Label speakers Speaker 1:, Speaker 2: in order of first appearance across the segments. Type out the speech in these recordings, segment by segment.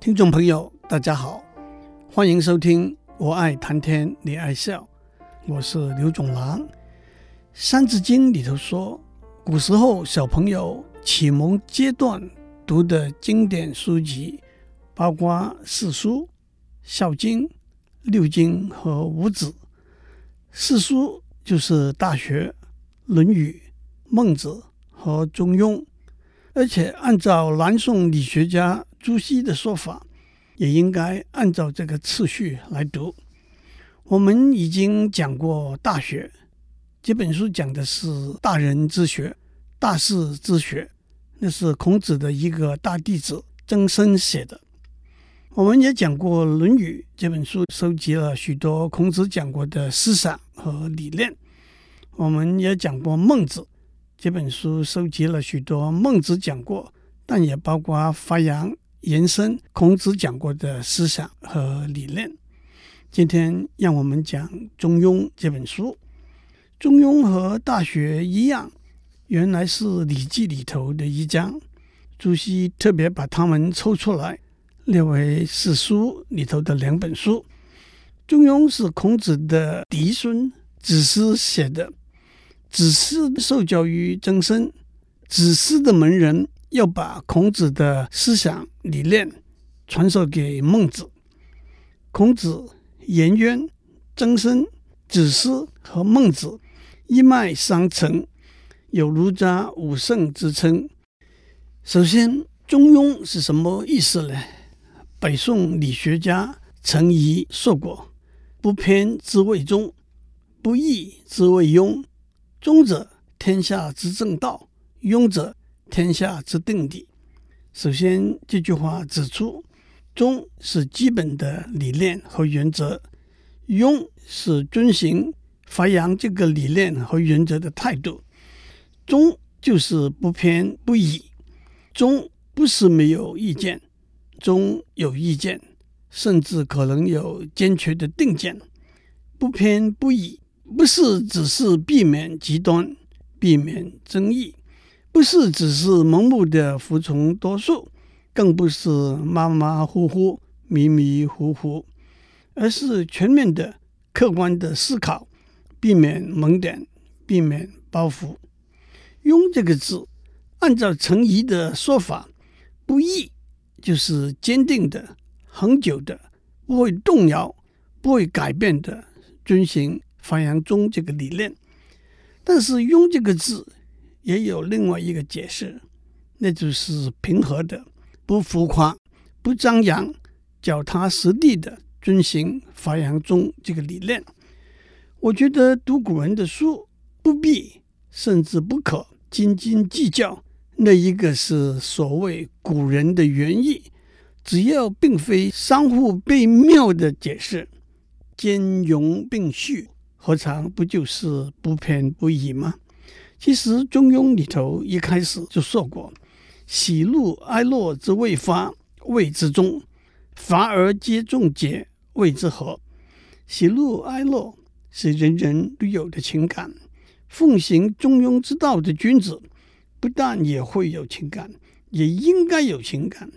Speaker 1: 听众朋友，大家好，欢迎收听《我爱谈天，你爱笑》，我是刘总郎。《三字经》里头说，古时候小朋友启蒙阶段读的经典书籍，包括四书、孝经、六经和五子。四书就是《大学》《论语》《孟子》和《中庸》。而且按照南宋理学家朱熹的说法，也应该按照这个次序来读。我们已经讲过《大学》，这本书讲的是大人之学、大事之学，那是孔子的一个大弟子曾参写的。我们也讲过《论语》这本书，收集了许多孔子讲过的思想和理念。我们也讲过《孟子》。这本书收集了许多孟子讲过，但也包括发扬延伸孔子讲过的思想和理念。今天让我们讲《中庸》这本书。《中庸》和《大学》一样，原来是《礼记》里头的一章。朱熹特别把它们抽出来，列为四书里头的两本书。《中庸》是孔子的嫡孙子思写的。子思受教于曾参，子思的门人要把孔子的思想理念传授给孟子。孔子、颜渊、曾参、子思和孟子一脉相承，有儒家五圣之称。首先，中庸是什么意思呢？北宋理学家程颐说过：“不偏之谓中，不义之谓庸。”中者，天下之正道；庸者，天下之定理。首先，这句话指出，忠是基本的理念和原则，庸是遵循发扬这个理念和原则的态度。忠就是不偏不倚，忠不是没有意见，忠有意见，甚至可能有坚决的定见，不偏不倚。不是只是避免极端、避免争议，不是只是盲目的服从多数，更不是马马虎虎、迷迷糊糊，而是全面的、客观的思考，避免盲点，避免包袱。庸这个字，按照程颐的说法，不易就是坚定的、恒久的、不会动摇、不会改变的遵循。发扬中这个理念，但是“庸”这个字也有另外一个解释，那就是平和的、不浮夸、不张扬、脚踏实地的遵循发扬中这个理念。我觉得读古人的书不必甚至不可斤斤计较，那一个是所谓古人的原意，只要并非相互悖谬的解释，兼容并蓄。何尝不就是不偏不倚吗？其实《中庸》里头一开始就说过：“喜怒哀乐之未发，谓之中；发而皆中节，谓之和。”喜怒哀乐是人人都有的情感，奉行中庸之道的君子，不但也会有情感，也应该有情感。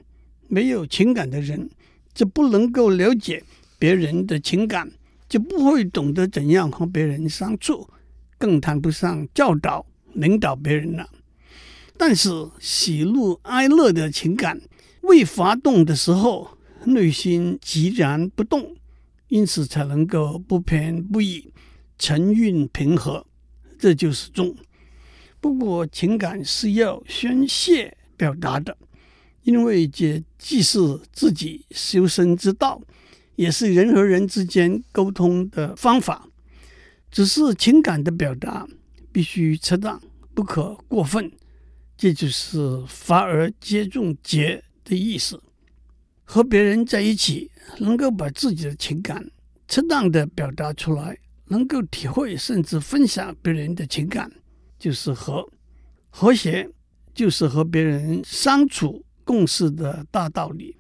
Speaker 1: 没有情感的人，就不能够了解别人的情感。就不会懂得怎样和别人相处，更谈不上教导、领导别人了。但是喜怒哀乐的情感未发动的时候，内心寂然不动，因此才能够不偏不倚、沉韵平和，这就是中。不过情感是要宣泄表达的，因为这既是自己修身之道。也是人和人之间沟通的方法，只是情感的表达必须恰当，不可过分。这就是“发而皆中节”的意思。和别人在一起，能够把自己的情感恰当的表达出来，能够体会甚至分享别人的情感，就是和。和谐就是和别人相处共事的大道理。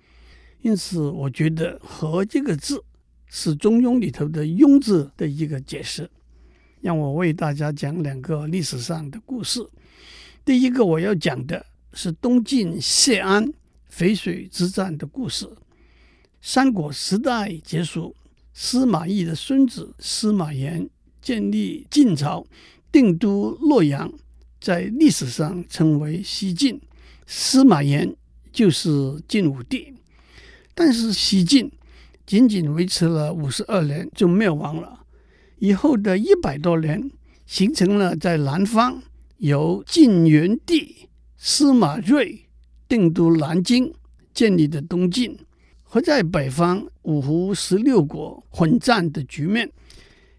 Speaker 1: 因此，我觉得“和”这个字是《中庸》里头的“庸”字的一个解释。让我为大家讲两个历史上的故事。第一个我要讲的是东晋谢安淝水之战的故事。三国时代结束，司马懿的孙子司马炎建立晋朝，定都洛阳，在历史上称为西晋。司马炎就是晋武帝，但是西晋仅仅维持了五十二年就灭亡了。以后的一百多年，形成了在南方由晋元帝司马睿定都南京建立的东晋，和在北方五胡十六国混战的局面。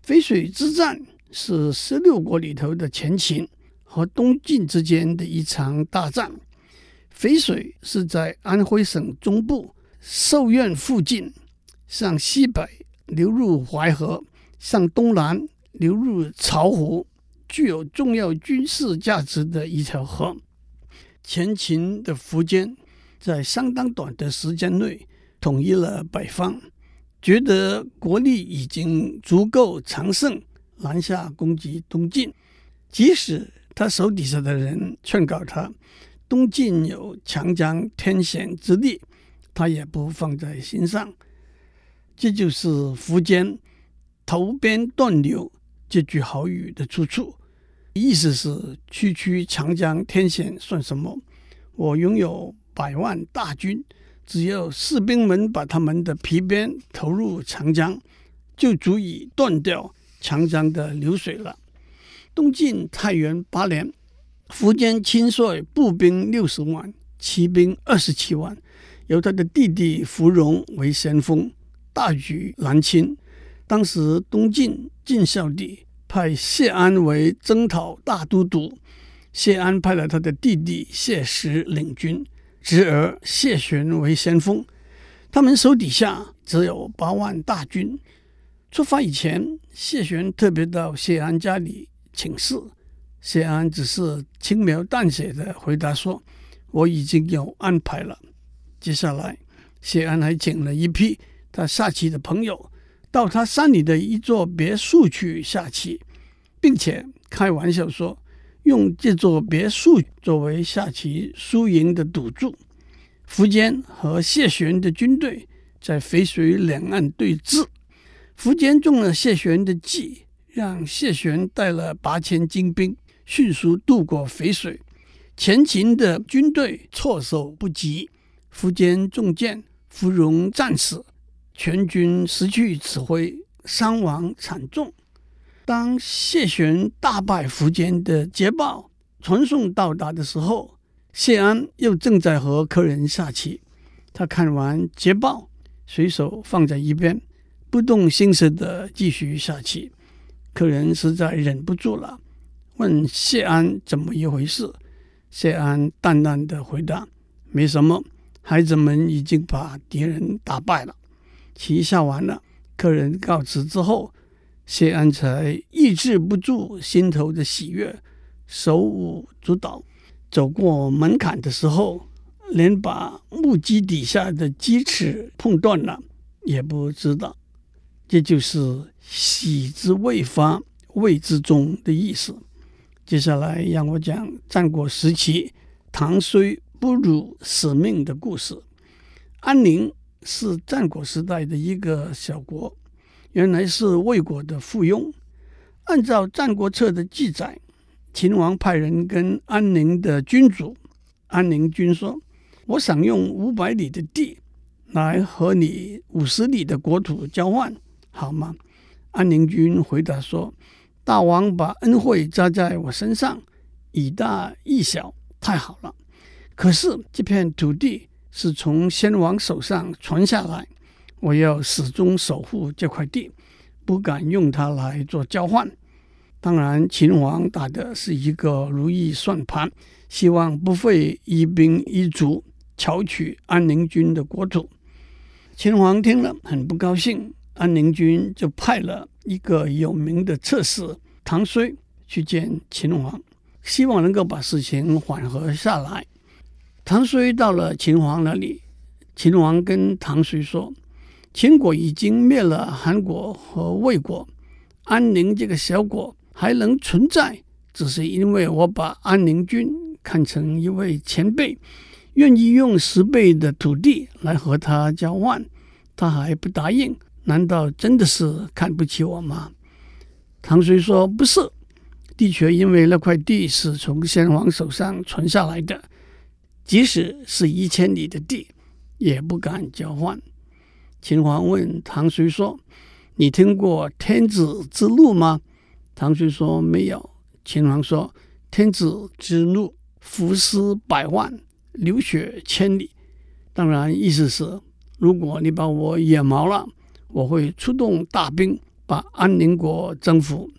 Speaker 1: 淝水之战是十六国里头的前秦和东晋之间的一场大战。淝水是在安徽省中部寿县附近，向西北流入淮河，向东南流入巢湖，具有重要军事价值的一条河。前秦的苻坚在相当短的时间内统一了北方，觉得国力已经足够强盛，南下攻击东晋。即使他手底下的人劝告他，东晋有长江天险之利，他也不放在心上。这就是苻坚“投鞭断流”这句好语的出处。意思是，区区长江天险算什么？我拥有百万大军，只要士兵们把他们的皮鞭投入长江，就足以断掉长江的流水了。东晋太元八年，苻坚亲率步兵六十万，骑兵二十七万，由他的弟弟苻融为先锋，大举南侵。当时东晋晋孝帝。派谢安为征讨大都督，谢安派了他的弟弟谢石领军，侄儿谢玄为先锋。他们手底下只有八万大军。出发以前，谢玄特别到谢安家里请示，谢安只是轻描淡写的回答说：“我已经有安排了。”接下来，谢安还请了一批他下棋的朋友。到他山里的一座别墅去下棋，并且开玩笑说，用这座别墅作为下棋输赢的赌注。苻坚和谢玄的军队在淝水两岸对峙，苻坚中了谢玄的计，让谢玄带了八千精兵迅速渡过淝水，前秦的军队措手不及，苻坚中箭，苻融战死。全军失去指挥，伤亡惨重。当谢玄大败苻坚的捷报传送到达的时候，谢安又正在和客人下棋。他看完捷报，随手放在一边，不动声色地继续下棋。客人实在忍不住了，问谢安怎么一回事。谢安淡淡的回答：“没什么，孩子们已经把敌人打败了。”棋下完了，客人告辞之后，谢安才抑制不住心头的喜悦，手舞足蹈。走过门槛的时候，连把木屐底下的鸡齿碰断了也不知道。这就是“喜之未发，谓之中”的意思。接下来让我讲战国时期唐虽不辱使命的故事。安宁。是战国时代的一个小国，原来是魏国的附庸。按照《战国策》的记载，秦王派人跟安宁的君主安宁君说：“我想用五百里的地来和你五十里的国土交换，好吗？”安宁君回答说：“大王把恩惠加在我身上，以大易小，太好了。可是这片土地……”是从先王手上传下来，我要始终守护这块地，不敢用它来做交换。当然，秦王打的是一个如意算盘，希望不费一兵一卒巧取安宁君的国土。秦王听了很不高兴，安宁君就派了一个有名的策士唐衰去见秦王，希望能够把事情缓和下来。唐虽到了秦王那里，秦王跟唐虽说：“秦国已经灭了韩国和魏国，安宁这个小国还能存在，只是因为我把安宁君看成一位前辈，愿意用十倍的土地来和他交换，他还不答应，难道真的是看不起我吗？唐遂说：“不是，的确，因为那块地是从先王手上传下来的，即使是一千里的地，也不敢交换。”秦皇问唐遂说：“你听过天子之怒吗？”唐遂说：“没有。”秦皇说：“天子之怒，伏尸百万，流血千里。”当然，意思是如果你把我惹毛了，我会出动大兵。把安宁国征服。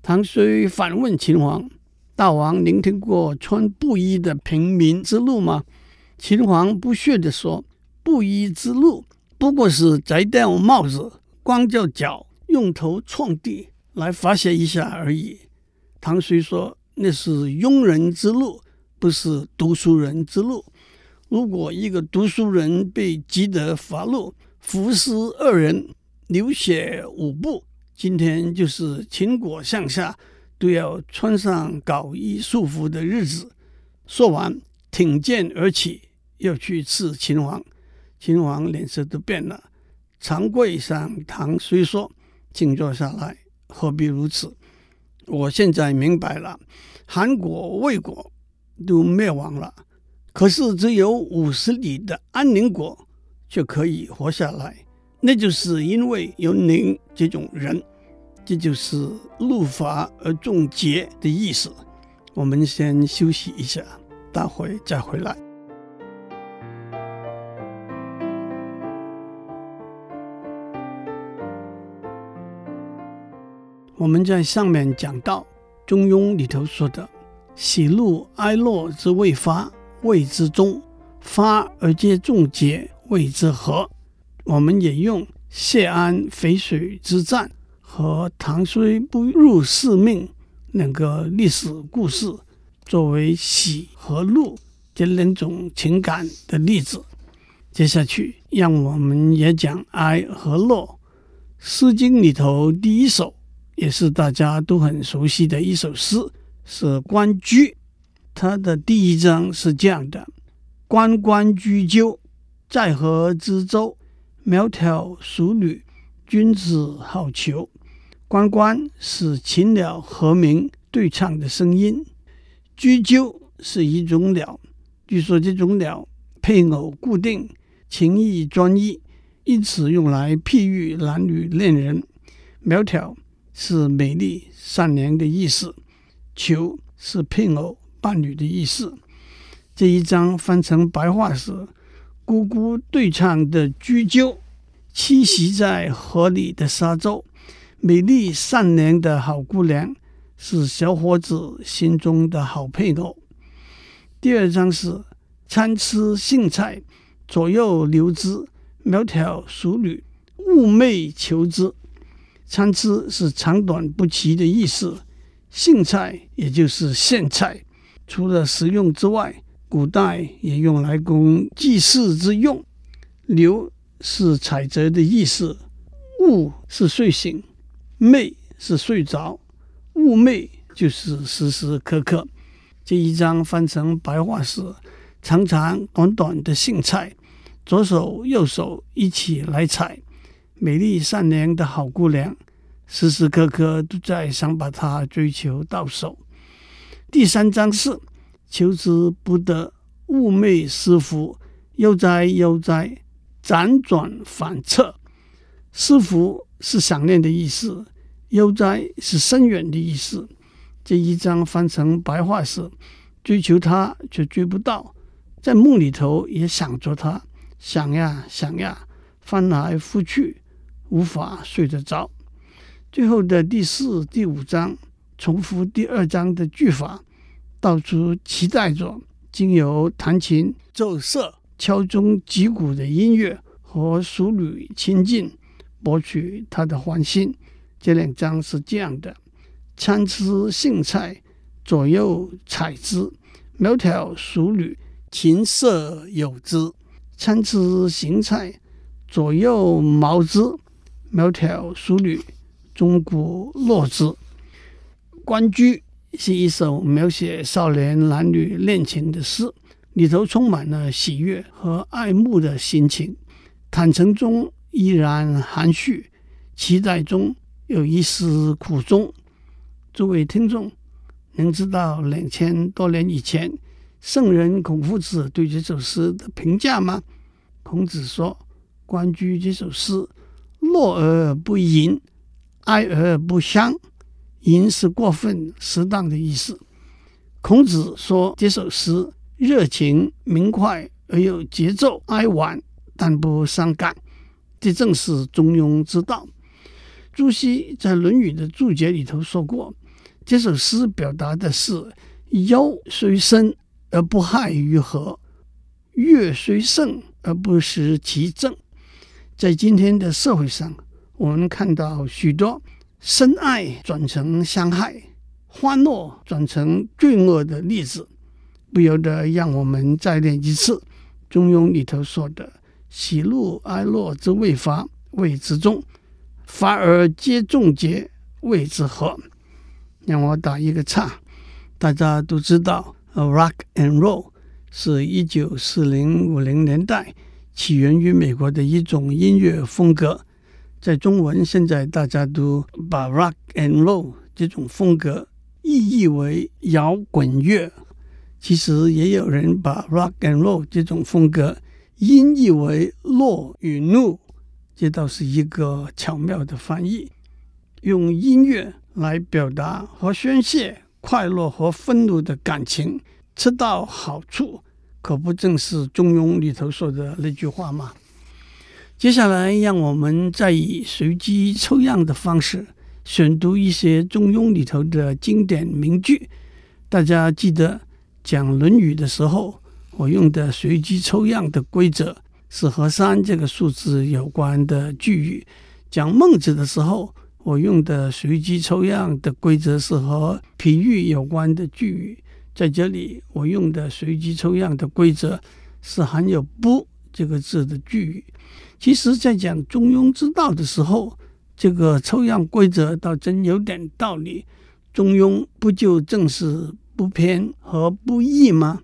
Speaker 1: 唐遂反问秦皇：“大王，您听过穿布衣的平民之路吗？”秦皇不屑地说：“布衣之路不过是摘掉帽子，光着脚，用头撞地来发泄一下而已。”唐遂说：“那是庸人之路，不是读书人之路。如果一个读书人被急得发怒，伏尸二人。”流血五步，今天就是秦国上下都要穿上搞衣束服的日子。说完，挺剑而起，要去刺秦王。秦王脸色都变了，长跪上堂，虽说：“请坐下来，何必如此？我现在明白了，韩国、魏国都灭亡了，可是只有五十里的安宁国却可以活下来。”那就是因为有您这种人，这就是怒发而中结的意思。我们先休息一下，待会再回来。我们在上面讲到《中庸》里头说的“喜怒哀乐之未发，谓之中；发而皆中结，谓之和。”我们也用谢安淝水之战和唐虽不辱使命两个历史故事作为喜和怒这两种情感的例子。接下去，让我们也讲哀和乐。《诗经》里头第一首也是大家都很熟悉的一首诗，是《关雎》。它的第一章是这样的：“关关雎鸠，在河之洲。”窈窕淑女，君子好逑。关关是禽鸟和鸣对唱的声音。雎鸠是一种鸟，据说这种鸟配偶固定，情意专一，因此用来譬喻男女恋人。窈窕是美丽善良的意思，逑是配偶伴侣的意思。这一章翻成白话是。咕咕对唱的雎鸠，栖息在河里的沙洲，美丽善良的好姑娘，是小伙子心中的好配偶。第二章是参差荇菜，左右流之，窈窕淑女，寤寐求之。参差是长短不齐的意思，荇菜也就是苋菜，除了食用之外。古代也用来供祭祀之用。流是采摘的意思，寤是睡醒，寐是睡着，寤寐就是时时刻刻。这一章翻成白话是：长长短短的荇菜，左手右手一起来采。美丽善良的好姑娘，时时刻刻都在想把她追求到手。第三章是。求之不得，寤寐思服，悠哉悠哉，辗转反侧。思服是想念的意思，悠哉是深远的意思。这一章翻成白话是：追求他却追不到，在梦里头也想着他，想呀想呀，翻来覆去，无法睡得着。最后的第四、第五章重复第二章的句法。到处期待着，经由弹琴奏瑟、敲钟击鼓的音乐和淑女亲近，博取他的欢心。这两章是这样的：参差荇菜，左右采之；窈窕淑女，琴瑟友之。参差荇菜，左右之；窈窕淑女，钟鼓乐之。关雎。是一首描写少年男女恋情的诗，里头充满了喜悦和爱慕的心情。坦诚中依然含蓄，期待中有一丝苦衷。诸位听众，能知道两千多年以前圣人孔夫子对这首诗的评价吗？孔子说：“关雎这首诗，乐而不淫，哀而不伤。淫是过分适当的意思。”孔子说这首诗热情明快而有节奏，哀婉但不伤感，这正是中庸之道。朱熹在《论语》的注解里头说过。这首诗表达的是忧虽深而不害于和，悦虽盛而不失其正。在今天的社会上，我们看到许多深爱转成伤害、欢乐转成罪恶的例子，不由得让我们再念一次《中庸》里头说的：“喜怒哀乐之未发，谓之中；发而皆众结，谓之和。”让我打一个岔，大家都知道，rock and roll 是一九四零五零年代起源于美国的一种音乐风格。在中文，现在大家都把 rock and roll 这种风格意译为摇滚乐。其实也有人把 rock and roll 这种风格音译为乐与怒，这倒是一个巧妙的翻译，用音乐。来表达和宣泄快乐和愤怒的感情，恰到好处，可不正是《中庸》里头说的那句话吗？接下来，让我们再以随机抽样的方式选读一些《中庸》里头的经典名句。大家记得讲《论语》的时候，我用的随机抽样的规则是和三这个数字有关的句语。讲孟子的时候，我用的随机抽样的规则是和譬喻有关的句语，在这里我用的随机抽样的规则是含有“不”这个字的句语。其实，在讲中庸之道的时候，这个抽样规则倒真有点道理。中庸不就正是不偏和不倚吗？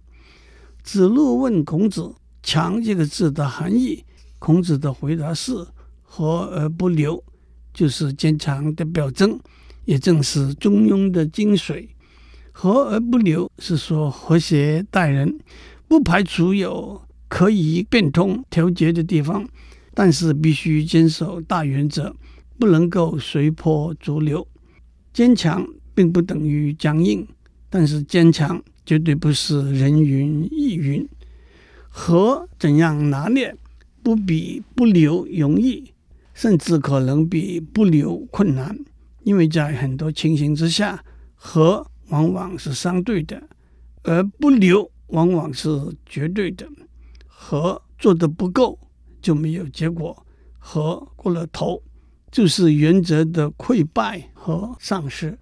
Speaker 1: 子路问孔子“强”这个字的含义，孔子的回答是“和而不流”。就是坚强的表征，也正是中庸的精髓。和而不流是说和谐待人，不排除有可以变通调节的地方，但是必须坚守大原则，不能够随波逐流。坚强并不等于僵硬，但是坚强绝对不是人云亦云。和怎样拿捏，不比不流容易。甚至可能比不流困难，因为在很多情形之下，和往往是相对的，而不流往往是绝对的。和做得不够就没有结果，和过了头就是原则的溃败和丧失。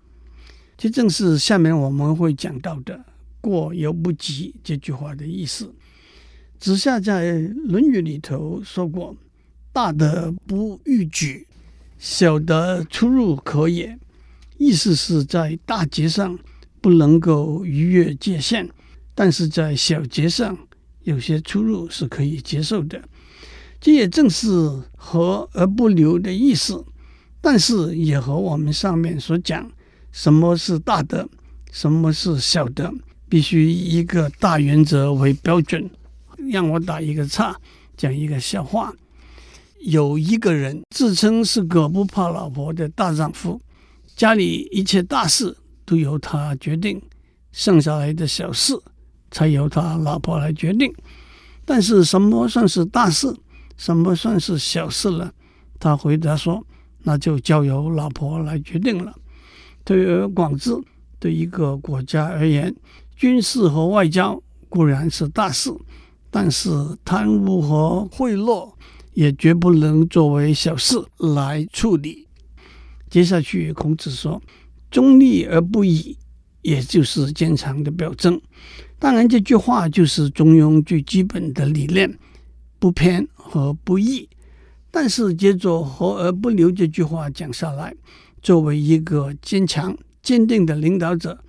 Speaker 1: 这正是下面我们会讲到的“过犹不及”这句话的意思。子夏在《论语》里头说过。大德不逾矩，小德出入可也。意思是在大节上不能够逾越界限，但是在小节上有些出入是可以接受的。这也正是和而不流的意思，但是也和我们上面所讲，什么是大德，什么是小德，必须以一个大原则为标准。让我打一个岔，讲一个笑话。有一个人自称是个不怕老婆的大丈夫，家里一切大事都由他决定，剩下来的小事才由他老婆来决定。但是什么算是大事，什么算是小事呢？他回答说：“那就交由老婆来决定了。”推而广之，对一个国家而言，军事和外交固然是大事，但是贪污和贿赂。也绝不能作为小事来处理。接下去，孔子说：“中立而不倚，也就是坚强的表征。”当然，这句话就是中庸最基本的理念：不偏和不倚。但是，接着“和而不流”这句话讲下来，作为一个坚强、坚定的领导者，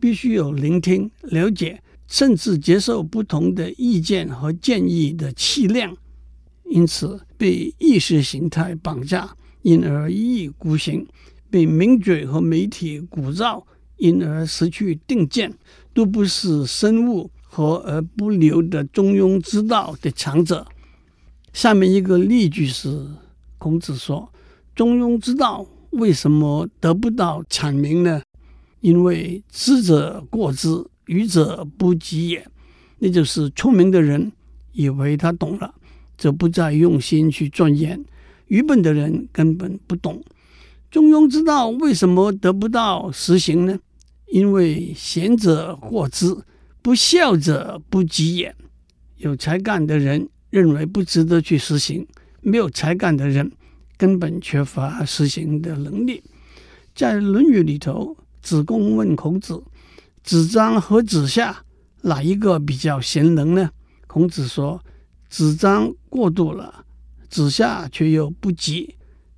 Speaker 1: 必须有聆听、了解，甚至接受不同的意见和建议的气量。因此，被意识形态绑架，因而一意孤行；被名嘴和媒体鼓噪，因而失去定见，都不是深恶和而不流的中庸之道的强者。下面一个例句是：孔子说，中庸之道为什么得不到阐明呢？因为知者过之，愚者不及也。那就是聪明的人以为他懂了，则不再用心去钻研；愚笨的人根本不懂。中庸之道为什么得不到实行呢？因为贤者过之，不肖者不及也。有才干的人认为不值得去实行，没有才干的人根本缺乏实行的能力。在《论语》里头，子贡问孔子：“子张和子夏，哪一个比较贤能呢？”孔子说：“子张过度了，子夏却又不及。”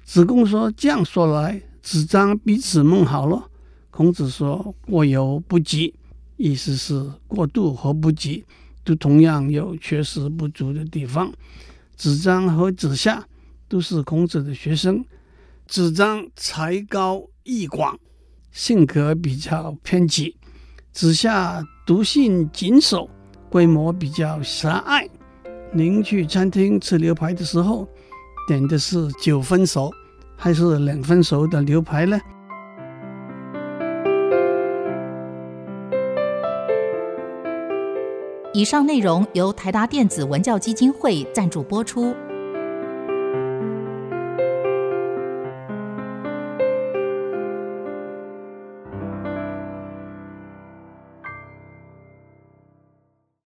Speaker 1: 子贡说：“这样说来，子张比子孟好了。”孔子说：“过犹不及。”意思是过度和不及都同样有缺失不足的地方。子张和子夏都是孔子的学生，子张才高艺广。性格比较偏激，子夏独性谨守，规模比较狭隘。您去餐厅吃牛排的时候，点的是九分熟还是两分熟的牛排呢？
Speaker 2: 以上内容由台达电子文教基金会赞助播出。